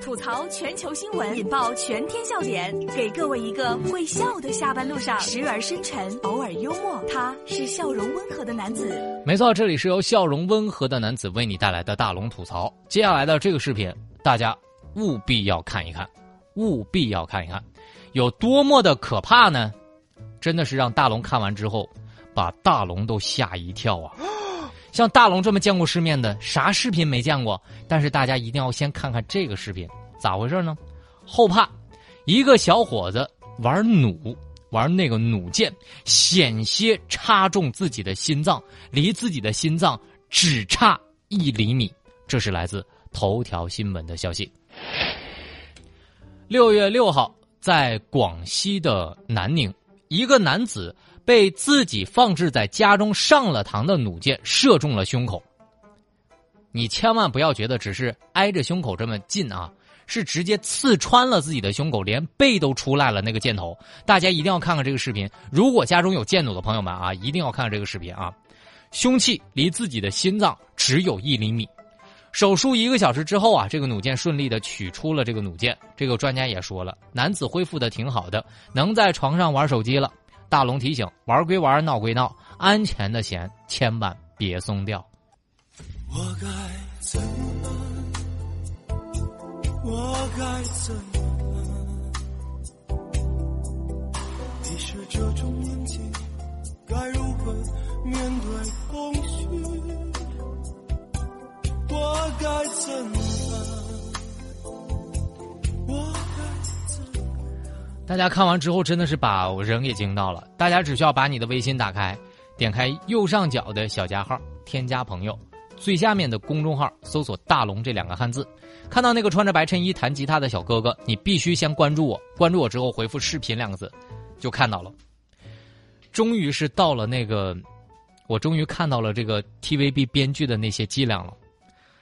吐槽全球新闻，引爆全天笑点，给各位一个会笑的下班路上，时而深沉，偶尔幽默。他是笑容温和的男子。没错，这里是由笑容温和的男子为你带来的大龙吐槽。接下来的这个视频，大家务必要看一看，务必要看一看，有多么的可怕呢？真的是让大龙看完之后，把大龙都吓一跳啊！像大龙这么见过世面的，啥视频没见过？但是大家一定要先看看这个视频，咋回事呢？后怕，一个小伙子玩弩，玩那个弩箭，险些插中自己的心脏，离自己的心脏只差一厘米。这是来自头条新闻的消息。六月六号，在广西的南宁，一个男子。被自己放置在家中上了膛的弩箭射中了胸口。你千万不要觉得只是挨着胸口这么近啊，是直接刺穿了自己的胸口，连背都出来了那个箭头。大家一定要看看这个视频。如果家中有箭弩的朋友们啊，一定要看看这个视频啊。凶器离自己的心脏只有一厘米。手术一个小时之后啊，这个弩箭顺利的取出了这个弩箭。这个专家也说了，男子恢复的挺好的，能在床上玩手机了。大龙提醒：玩归玩，闹归闹，安全的弦千万别松掉。我该怎么办？我该怎么办？你是这种年纪，该如何面对空虚？我该怎么大家看完之后真的是把我人给惊到了。大家只需要把你的微信打开，点开右上角的小加号，添加朋友，最下面的公众号搜索“大龙”这两个汉字，看到那个穿着白衬衣弹吉他的小哥哥，你必须先关注我。关注我之后回复“视频”两个字，就看到了。终于是到了那个，我终于看到了这个 TVB 编剧的那些伎俩了。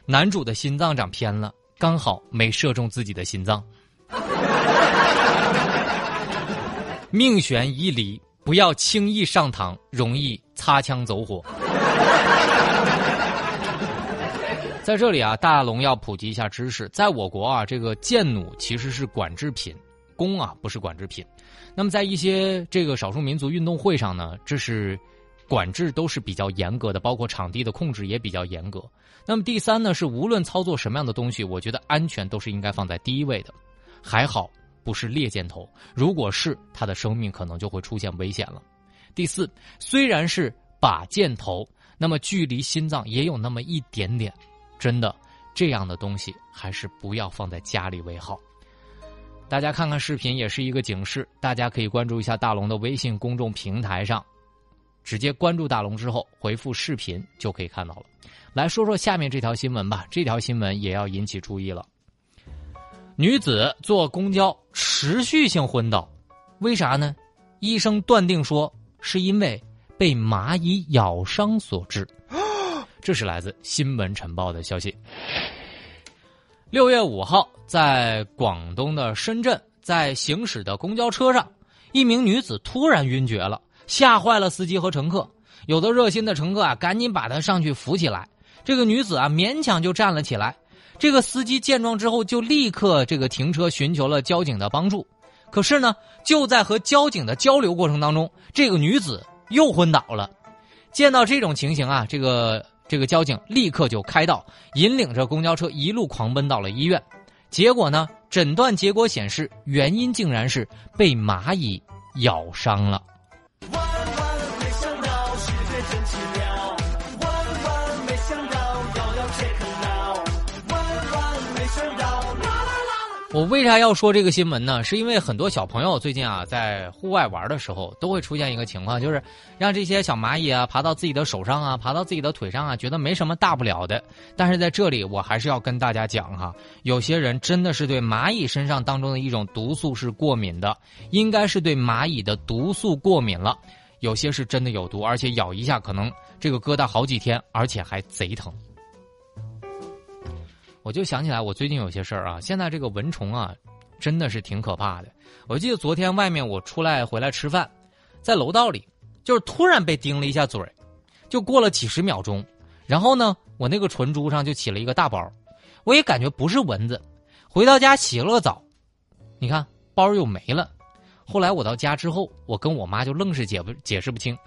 男主的心脏长偏了，刚好没射中自己的心脏。命悬一离，不要轻易上膛，容易擦枪走火。在这里啊，大龙要普及一下知识，在我国啊，这个箭弩其实是管制品，弓啊不是管制品。那么在一些这个少数民族运动会上呢，这是管制都是比较严格的，包括场地的控制也比较严格。那么第三呢，是无论操作什么样的东西，我觉得安全都是应该放在第一位的。还好。不是猎箭头，如果是他的生命可能就会出现危险了。第四，虽然是把箭头，那么距离心脏也有那么一点点，真的这样的东西还是不要放在家里为好。大家看看视频也是一个警示，大家可以关注一下大龙的微信公众平台上，直接关注大龙之后回复视频就可以看到了。来说说下面这条新闻吧，这条新闻也要引起注意了。女子坐公交持续性昏倒，为啥呢？医生断定说是因为被蚂蚁咬伤所致。这是来自《新闻晨报》的消息。六月五号，在广东的深圳，在行驶的公交车上，一名女子突然晕厥了，吓坏了司机和乘客。有的热心的乘客啊，赶紧把她上去扶起来。这个女子啊，勉强就站了起来。这个司机见状之后，就立刻这个停车，寻求了交警的帮助。可是呢，就在和交警的交流过程当中，这个女子又昏倒了。见到这种情形啊，这个这个交警立刻就开道，引领着公交车一路狂奔到了医院。结果呢，诊断结果显示，原因竟然是被蚂蚁咬伤了。我为啥要说这个新闻呢？是因为很多小朋友最近啊，在户外玩的时候，都会出现一个情况，就是让这些小蚂蚁啊爬到自己的手上啊，爬到自己的腿上啊，觉得没什么大不了的。但是在这里，我还是要跟大家讲哈，有些人真的是对蚂蚁身上当中的一种毒素是过敏的，应该是对蚂蚁的毒素过敏了。有些是真的有毒，而且咬一下可能这个疙瘩好几天，而且还贼疼。我就想起来，我最近有些事儿啊。现在这个蚊虫啊，真的是挺可怕的。我记得昨天外面我出来回来吃饭，在楼道里，就是突然被叮了一下嘴就过了几十秒钟，然后呢，我那个唇珠上就起了一个大包，我也感觉不是蚊子，回到家洗了个澡，你看包又没了。后来我到家之后，我跟我妈就愣是解不解释不清。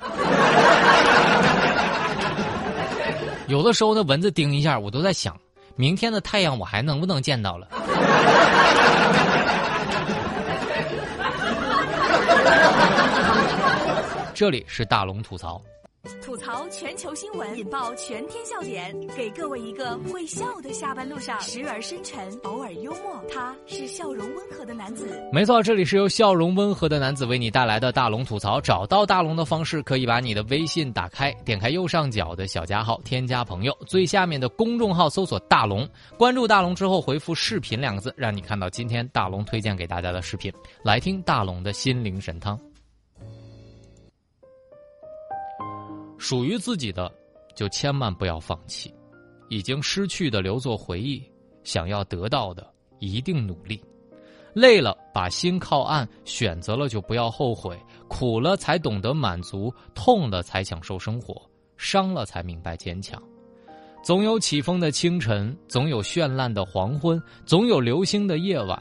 有的时候那，蚊子叮一下，我都在想，明天的太阳我还能不能见到了？这里是大龙吐槽。吐槽全球新闻，引爆全天笑点，给各位一个会笑的下班路上，时而深沉，偶尔幽默。他是笑容温和的男子。没错，这里是由笑容温和的男子为你带来的大龙吐槽。找到大龙的方式，可以把你的微信打开，点开右上角的小加号，添加朋友，最下面的公众号搜索“大龙”，关注大龙之后回复“视频”两个字，让你看到今天大龙推荐给大家的视频，来听大龙的心灵神汤。属于自己的，就千万不要放弃；已经失去的留作回忆，想要得到的一定努力。累了，把心靠岸；选择了，就不要后悔。苦了才懂得满足，痛了才享受生活，伤了才明白坚强。总有起风的清晨，总有绚烂的黄昏，总有流星的夜晚。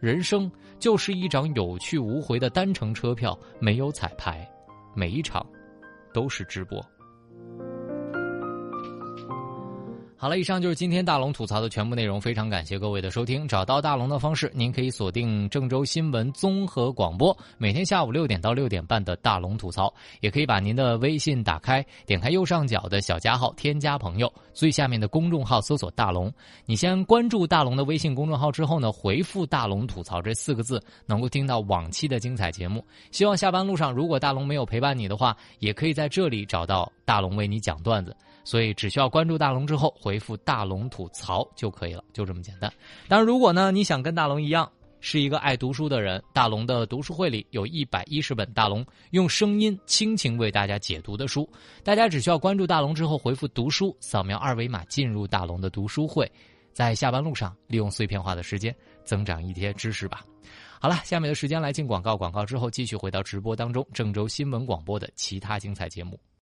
人生就是一张有去无回的单程车票，没有彩排，每一场。都是直播。好了，以上就是今天大龙吐槽的全部内容。非常感谢各位的收听。找到大龙的方式，您可以锁定郑州新闻综合广播，每天下午六点到六点半的大龙吐槽。也可以把您的微信打开，点开右上角的小加号，添加朋友，最下面的公众号搜索大龙。你先关注大龙的微信公众号之后呢，回复“大龙吐槽”这四个字，能够听到往期的精彩节目。希望下班路上，如果大龙没有陪伴你的话，也可以在这里找到大龙为你讲段子。所以只需要关注大龙之后回复“大龙吐槽”就可以了，就这么简单。当然，如果呢你想跟大龙一样是一个爱读书的人，大龙的读书会里有一百一十本大龙用声音倾情为大家解读的书，大家只需要关注大龙之后回复“读书”，扫描二维码进入大龙的读书会，在下班路上利用碎片化的时间增长一些知识吧。好了，下面的时间来进广告，广告之后继续回到直播当中，郑州新闻广播的其他精彩节目。